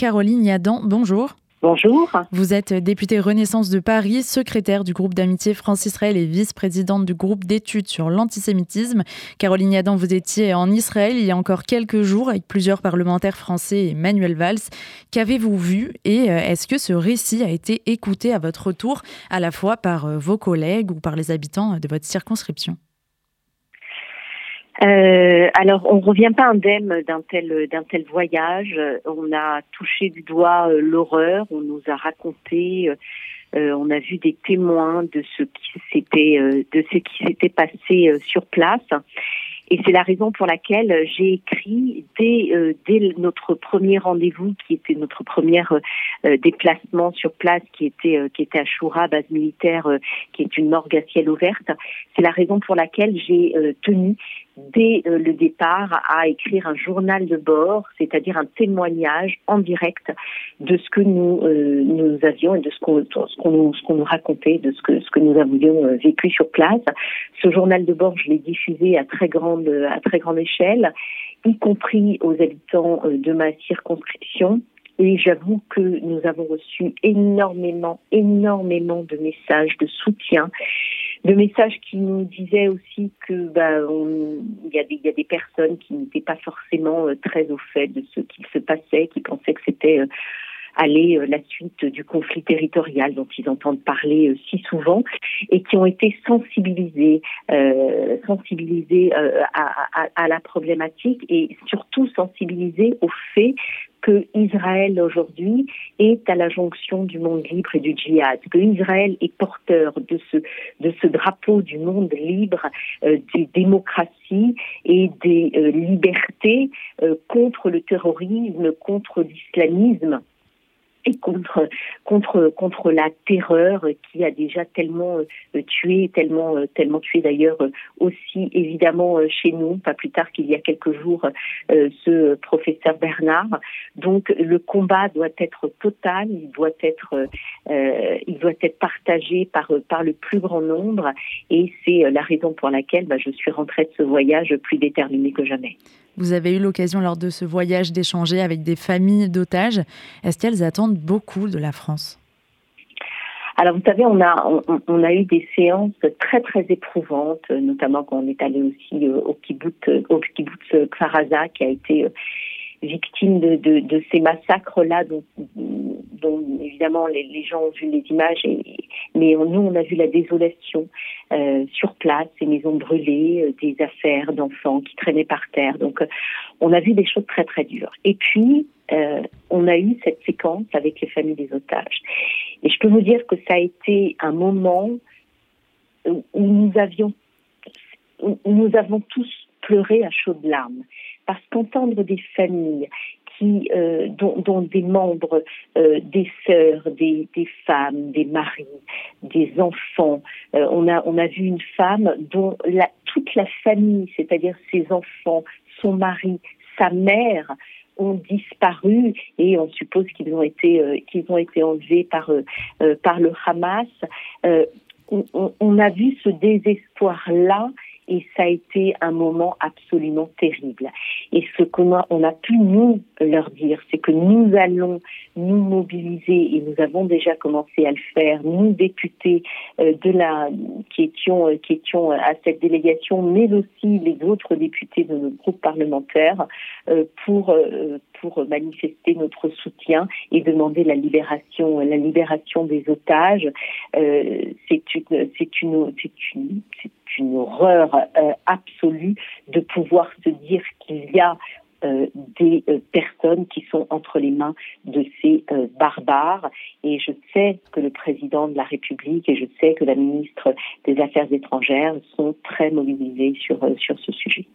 Caroline Yadan. Bonjour. Bonjour. Vous êtes députée Renaissance de Paris, secrétaire du groupe d'amitié France-Israël et vice-présidente du groupe d'études sur l'antisémitisme. Caroline Yadan, vous étiez en Israël il y a encore quelques jours avec plusieurs parlementaires français et Manuel Valls. Qu'avez-vous vu et euh, est-ce que ce récit a été écouté à votre retour à la fois par euh, vos collègues ou par les habitants de votre circonscription? Euh, alors, on revient pas indemne d'un tel d'un tel voyage. On a touché du doigt euh, l'horreur. On nous a raconté. Euh, on a vu des témoins de ce qui s'était euh, de ce qui s'était passé sur place. Et c'est la raison pour laquelle j'ai écrit dès, euh, dès notre premier rendez-vous, qui était notre premier euh, déplacement sur place, qui était euh, qui était à Choura, base militaire, qui est une morgue à ciel ouverte. C'est la raison pour laquelle j'ai tenu dès le départ à écrire un journal de bord, c'est-à-dire un témoignage en direct de ce que nous nous avions et de ce qu'on nous, racontait, de ce que ce que nous avions vécu sur place. Ce journal de bord, je l'ai diffusé à très grande à très grande échelle, y compris aux habitants euh, de ma circonscription. Et j'avoue que nous avons reçu énormément, énormément de messages de soutien, de messages qui nous disaient aussi que bah, il y, a des, y a des personnes qui n'étaient pas forcément euh, très au fait de ce qu'il se passait, qui pensaient que c'était euh, aller euh, la suite du conflit territorial dont ils entendent parler si souvent et qui ont été sensibilisés, euh, sensibilisés à, à, à, la problématique et surtout sensibilisés au fait que Israël aujourd'hui est à la jonction du monde libre et du djihad, que Israël est porteur de ce de ce drapeau du monde libre, euh, des démocraties et des euh, libertés euh, contre le terrorisme, contre l'islamisme et contre contre contre la terreur qui a déjà tellement euh, tué, tellement euh, tellement tué d'ailleurs euh, aussi évidemment chez nous, pas plus tard qu'il y a quelques jours, ce professeur Bernard. Donc le combat doit être total, il doit être il doit être partagé par par le plus grand nombre et c'est la raison pour laquelle bah, je suis rentrée de ce voyage plus déterminée que jamais. Vous avez eu l'occasion lors de ce voyage d'échanger avec des familles d'otages. Est-ce qu'elles attendent beaucoup de la France? Alors vous savez, on a on, a eu des séances très très éprouvantes, notamment quand on est allé aussi euh, au kibbutz au kibbutz Kfaraza qui a été euh, victime de, de, de ces massacres-là, dont, dont, évidemment les, les, gens ont vu les images, et, mais nous on a vu la désolation euh, sur place, ces maisons brûlées, euh, des affaires d'enfants qui traînaient par terre. Donc euh, on a vu des choses très très dures. Et puis euh, on a eu cette séquence avec les familles des otages. Et je peux vous dire que ça a été un moment où nous avions, où nous avons tous pleuré à chaudes larmes parce qu'entendre des familles qui, euh, dont, des membres, euh, des sœurs, des, femmes, des maris, des enfants. Euh, on, a, on a vu une femme dont toute la famille, c'est-à-dire ses enfants, son mari, sa mère, ont disparu et on suppose qu'ils ont été qu'ils ont été enlevés par par le Hamas. On, on, a vu ce désespoir là et ça a été un moment absolument terrible. Et ce qu'on a, on pu nous leur dire, c'est que nous allons nous mobiliser et nous avons déjà commencé à le faire, nous députés euh, de la qui étions euh, qui étions à cette délégation, mais aussi les autres députés de notre groupe parlementaire euh, pour euh, pour manifester notre soutien et demander la libération la libération des otages. Euh, c'est une c'est une une horreur euh, absolue de pouvoir se dire qu'il y a des euh, personnes qui sont entre les mains de ces euh, barbares. Et je sais que le président de la République et je sais que la ministre des Affaires étrangères sont très mobilisés sur, euh, sur ce sujet.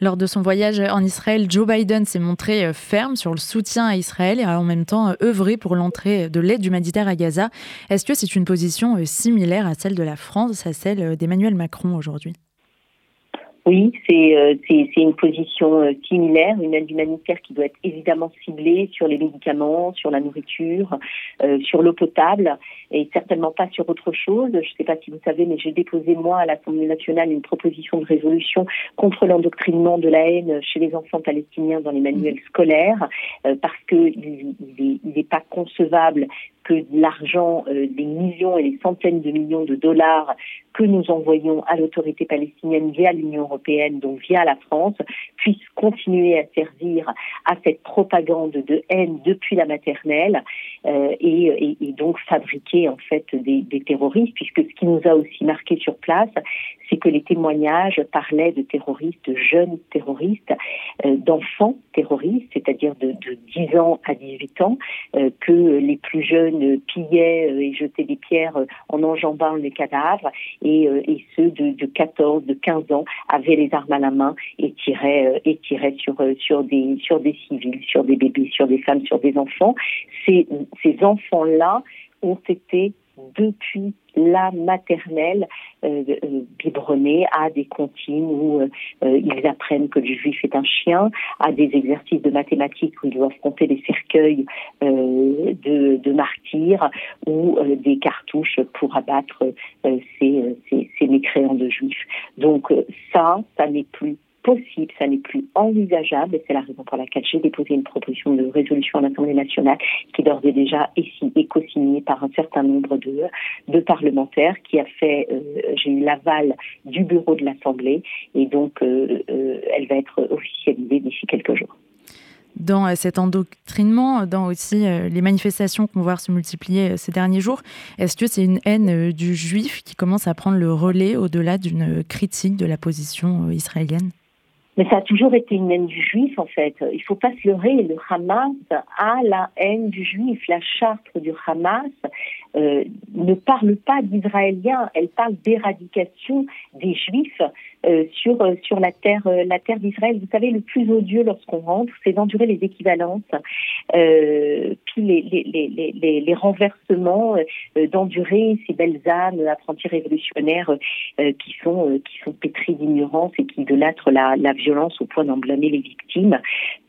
Lors de son voyage en Israël, Joe Biden s'est montré euh, ferme sur le soutien à Israël et a en même temps œuvré pour l'entrée de l'aide humanitaire à Gaza. Est-ce que c'est une position similaire à celle de la France, à celle d'Emmanuel Macron aujourd'hui? Oui, c'est euh, une position euh, similaire, une aide humanitaire qui doit être évidemment ciblée sur les médicaments, sur la nourriture, euh, sur l'eau potable et certainement pas sur autre chose. Je ne sais pas si vous savez, mais j'ai déposé moi à l'Assemblée nationale une proposition de résolution contre l'endoctrinement de la haine chez les enfants palestiniens dans les manuels scolaires parce que il, il, est, inconcevable que l'argent, euh, des millions et des centaines de millions de dollars que nous envoyons à l'autorité palestinienne via l'Union européenne, donc via la France, puisse continuer à servir à cette propagande de haine depuis la maternelle euh, et, donc fabriquer en fait des, terroristes, puisque ce qui nous a aussi marqué sur place, c'est que les témoignages parlaient de terroristes, de jeunes terroristes, euh, d'enfants terroristes, c'est-à-dire de, de, 10 ans à 18 ans, euh, que les plus jeunes pillaient et jetaient des pierres en enjambant les cadavres, et, et ceux de, de, 14, de 15 ans avaient les armes à la main et tiraient, et tiraient sur, sur, des, sur des civils, sur des bébés, sur des femmes, sur des enfants. Ces, ces enfants-là ont été depuis la maternelle euh, euh, à des comptines où euh, ils apprennent que le juif est un chien, à des exercices de mathématiques où ils doivent compter des cercueils de, martyrs ou des cartouches pour abattre ces, ces mécréants de juifs. Donc ça, ça n'est plus possible, ça n'est plus envisageable, et c'est la raison pour laquelle j'ai déposé une proposition de résolution à l'Assemblée nationale qui d'ores et déjà est co-signée par un certain nombre de, de parlementaires, qui a fait, euh, j'ai eu l'aval du bureau de l'Assemblée, et donc euh, euh, elle va être officialisée d'ici quelques jours dans cet endoctrinement, dans aussi les manifestations qu'on voit se multiplier ces derniers jours. Est-ce que c'est une haine du juif qui commence à prendre le relais au-delà d'une critique de la position israélienne? Mais ça a toujours été une haine du juif, en fait. Il ne faut pas se leurrer. Le Hamas a la haine du juif. La charte du Hamas euh, ne parle pas d'Israéliens. Elle parle d'éradication des juifs euh, sur euh, sur la terre euh, la terre d'Israël. Vous savez, le plus odieux lorsqu'on rentre, c'est d'endurer les équivalences, euh, les les, les, les, les renversements, d'endurer ces belles âmes apprentis révolutionnaires qui sont qui sont pétris d'ignorance et qui idolâtrent la, la violence au point d'en blâmer les victimes,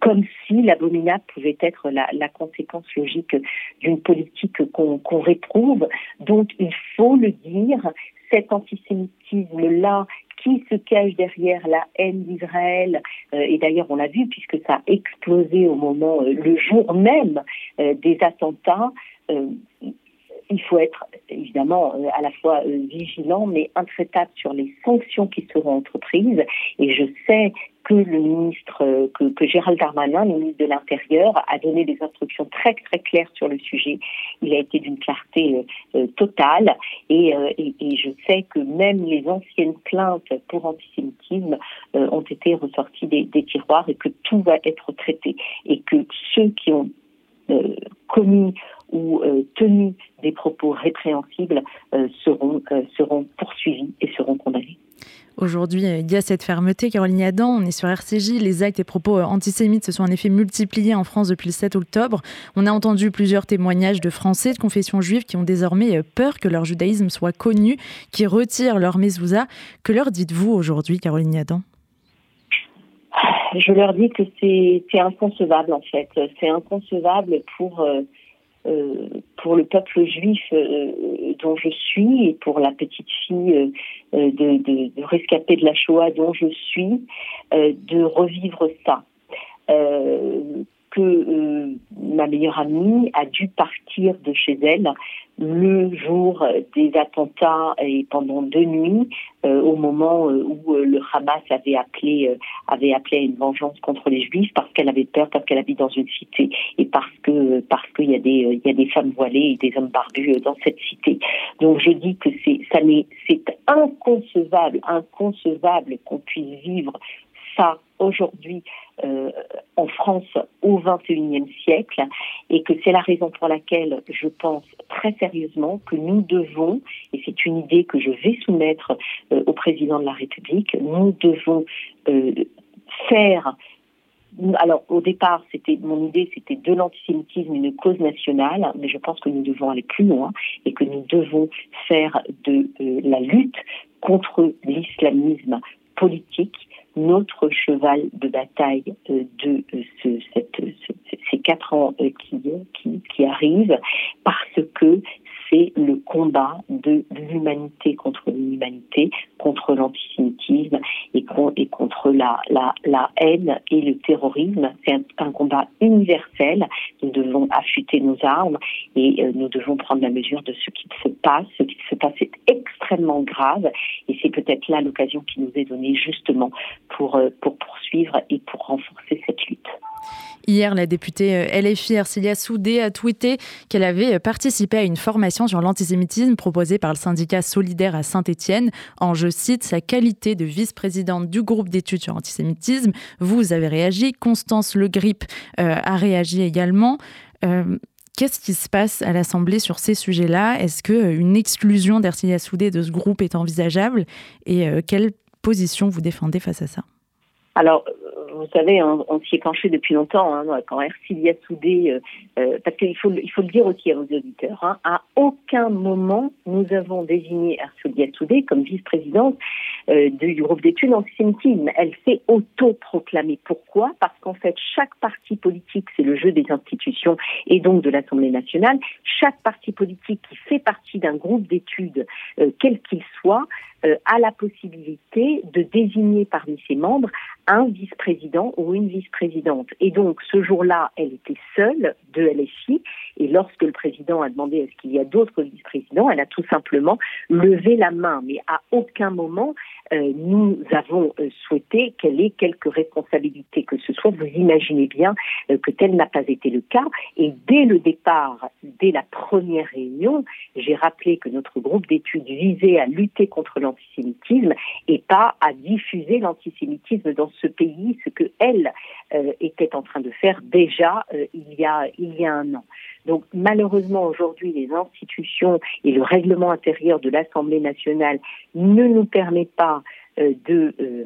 comme si l'abominable pouvait être la, conséquence logique d'une politique qu'on réprouve. Donc il faut le dire, cet antisémitisme-là qui se cache derrière la haine d'Israël. Euh, et d'ailleurs, on l'a vu puisque ça a explosé au moment, euh, le jour même euh, des attentats il faut être évidemment à la fois vigilant mais intraitable sur les sanctions qui seront entreprises. Et je sais que le ministre, euh, que, que, Gérald Darmanin, le ministre de l'Intérieur, a donné des instructions très très claires sur le sujet. Il a été d'une clarté euh, euh, totale et, je sais que même les anciennes plaintes pour antisémitisme ont été ressorties des, des, tiroirs et que tout va être traité et que ceux qui ont commis ou tenu des propos répréhensibles seront, seront poursuivis et seront condamnés. Aujourd'hui, il y a cette fermeté. Caroline Adam, on est sur RCJ. Les actes et propos euh, antisémites se sont en effet multipliés en France depuis le 7 octobre. On a entendu plusieurs témoignages de Français de confession juive qui ont désormais euh, peur que leur judaïsme soit connu, qui retirent leur mezouza. Que leur dites-vous aujourd'hui, Caroline Adam? Je leur dis que c'est inconcevable en fait. C'est inconcevable pour... Euh, euh, pour le peuple juif euh, dont je suis et pour la petite fille euh, de, de, de, rescapée de la Shoah dont je suis, de revivre ça. Que ma meilleure amie a dû partir de chez elle le jour des attentats et pendant deux nuits, euh, au moment euh, où euh, le Hamas avait appelé avait appelé à une vengeance contre les Juifs parce qu'elle avait peur, parce qu'elle habite dans une cité et parce que parce qu'il y a des il y a des femmes voilées et des hommes barbus dans cette cité. Donc je dis que c'est ça c'est inconcevable, inconcevable qu'on puisse vivre ça aujourd'hui euh, en France au XXIe siècle et que c'est la raison pour laquelle je pense très sérieusement que nous devons, et c'est une idée que je vais soumettre euh, au président de la République, nous devons euh, faire alors au départ, c'était mon idée, c'était de l'antisémitisme une cause nationale, mais je pense que nous devons aller plus loin et que nous devons faire de la lutte contre l'islamisme politique notre cheval de bataille euh, de euh, ces quatre ans euh, qui, qui, arrivent, parce que c'est le combat de l'humanité contre l'humanité, contre l'antisémitisme et, et, contre la, la, la haine et le terrorisme. C'est un, combat universel. Nous devons affûter nos armes et nous devons prendre la mesure de ce qui se passe. Ce qui se passe est extrêmement grave c'est peut-être là l'occasion qui nous est donnée justement pour, euh, pour poursuivre et pour renforcer cette lutte. Hier, la députée euh, LFI Ercilia Soudé a tweeté qu'elle avait participé à une formation sur l'antisémitisme proposée par le syndicat Solidaire à Saint-Étienne en, je cite, sa qualité de vice-présidente du groupe d'études sur l'antisémitisme. Vous avez réagi, Constance Le Grip euh, a réagi également. Euh, qu'est-ce qui se passe à l'Assemblée sur ces sujets-là? Est-ce qu'une exclusion d'Ercilia Soudé de ce groupe est envisageable? Et quelle position vous défendez face à ça? Vous savez, on, s'y est penché depuis longtemps. Quand Ercilia Soudé, euh, euh, parce qu'il faut, le dire aussi à nos auditeurs, hein, à aucun moment nous avons désigné Ercilia Soudé comme vice-présidente euh, du groupe d'études antisémitisme. Elle s'est auto-proclamée. Pourquoi? Parce qu'en fait, chaque parti politique, c'est le jeu des institutions et donc de l'Assemblée nationale. Chaque parti politique qui fait partie d'un groupe d'études, quel qu'il soit, a la possibilité de désigner parmi ses membres un vice-président ou une vice-présidente. Et donc, ce jour-là, elle était seule de LFI. Et lorsque le président a demandé est-ce qu'il y a d'autres vice-présidents, elle a tout simplement levé la main. Mais à aucun moment, euh, nous avons euh, souhaité qu'elle ait quelques responsabilités que ce soit. Vous imaginez bien euh, que tel n'a pas été le cas. Et dès le départ, dès la première réunion, j'ai rappelé que notre groupe d'études visait à lutter contre l'antisémitisme et pas à diffuser l'antisémitisme dans ce pays, ce que elle était en train de faire déjà il y a il y a un an. Donc malheureusement aujourd'hui les institutions et le règlement intérieur de l'Assemblée nationale ne nous permettent pas euh, euh,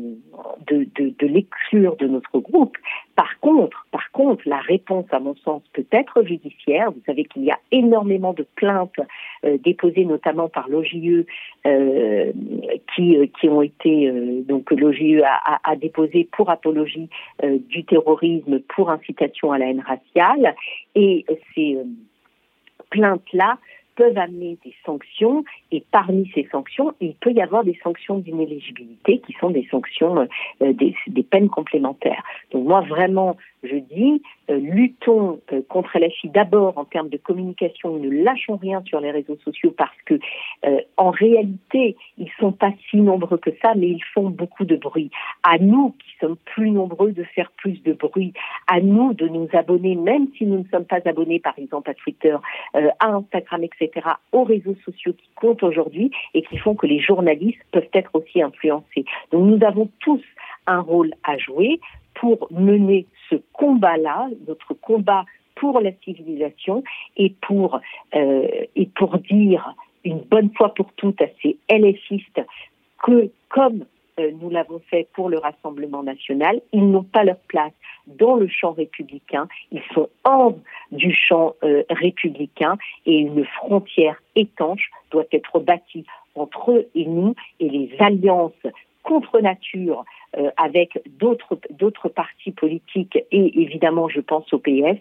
de, de, de, l'exclure de notre groupe. Par contre, par contre, la réponse, à mon sens, peut être judiciaire. Vous savez qu'il y a énormément de plaintes euh, déposées, notamment par l'OJE, qui, qui ont été donc l'OJE a, a, pour apologie du terrorisme, pour incitation à la haine raciale, et ces plaintes-là peuvent amener des sanctions et parmi ces sanctions, il peut y avoir des sanctions d'inéligibilité qui sont des sanctions, euh, des, peines complémentaires. Donc moi vraiment, je dis, euh, luttons euh, contre LFI d'abord en termes de communication, ne lâchons rien sur les réseaux sociaux parce que en réalité, ils sont pas si nombreux que ça, mais ils font beaucoup de bruit. À nous qui sommes plus nombreux de faire plus de bruit, à nous de nous abonner, même si nous ne sommes pas abonnés par exemple à Twitter, à Instagram, etc., aux réseaux sociaux qui comptent aujourd'hui et qui font que les journalistes peuvent être aussi influencés. Donc nous avons tous un rôle à jouer pour mener ce combat-là, notre combat pour la civilisation et pour euh, et pour dire une bonne fois pour toutes à ces LFistes que comme nous l'avons fait pour le Rassemblement national, ils n'ont pas leur place dans le champ républicain, ils sont hors du champ euh, républicain. Et une frontière étanche doit être bâtie entre eux et nous. Et les alliances contre nature euh, avec d'autres d'autres partis politiques et évidemment je pense au PS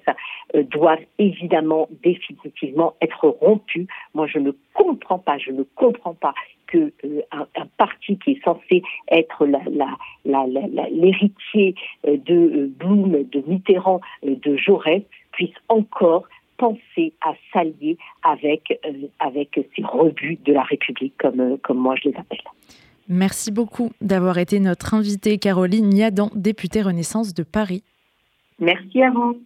doivent évidemment définitivement être rompues. Moi je ne comprends pas, je ne comprends pas que euh, un, parti qui est censé être l'héritier euh, de euh, Blum, de Mitterrand, de Jaurès, puisse encore penser à s'allier avec, avec ces rebuts de la République, comme, comme moi je les appelle. Merci beaucoup d'avoir été notre invitée, Caroline Niadan, députée Renaissance de Paris. Merci à vous.